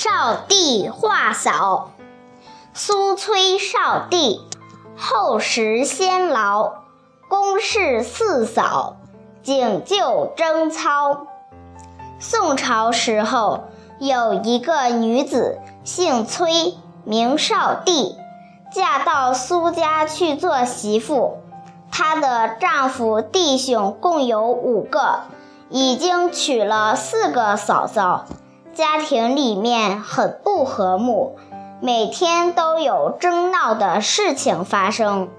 少帝话嫂，苏崔少帝，后时先劳，公事四嫂，景就征操。宋朝时候，有一个女子，姓崔，名少帝，嫁到苏家去做媳妇。她的丈夫、弟兄共有五个，已经娶了四个嫂嫂。家庭里面很不和睦，每天都有争闹的事情发生。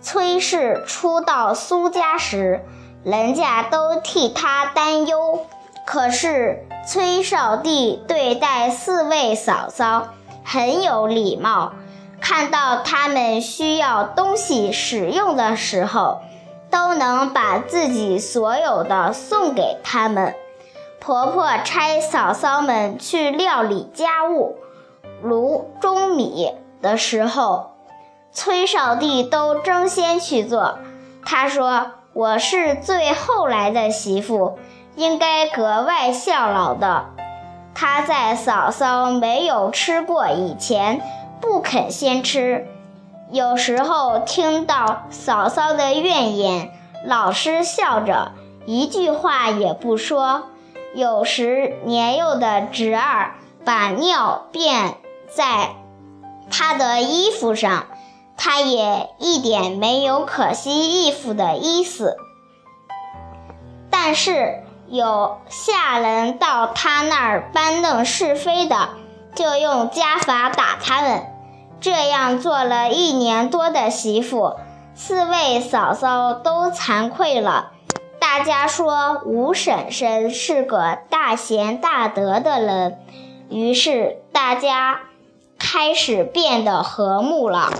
崔氏初到苏家时，人家都替他担忧。可是崔少帝对待四位嫂嫂很有礼貌，看到他们需要东西使用的时候，都能把自己所有的送给他们。婆婆差嫂嫂们去料理家务，如中米的时候，崔少帝都争先去做。他说：“我是最后来的媳妇，应该格外效劳的。”他在嫂嫂没有吃过以前，不肯先吃。有时候听到嫂嫂的怨言，老是笑着，一句话也不说。有时年幼的侄儿把尿便在他的衣服上，他也一点没有可惜衣服的意思。但是有下人到他那儿搬弄是非的，就用家法打他们。这样做了一年多的媳妇，四位嫂嫂都惭愧了。大家说吴婶婶是个大贤大德的人，于是大家开始变得和睦了。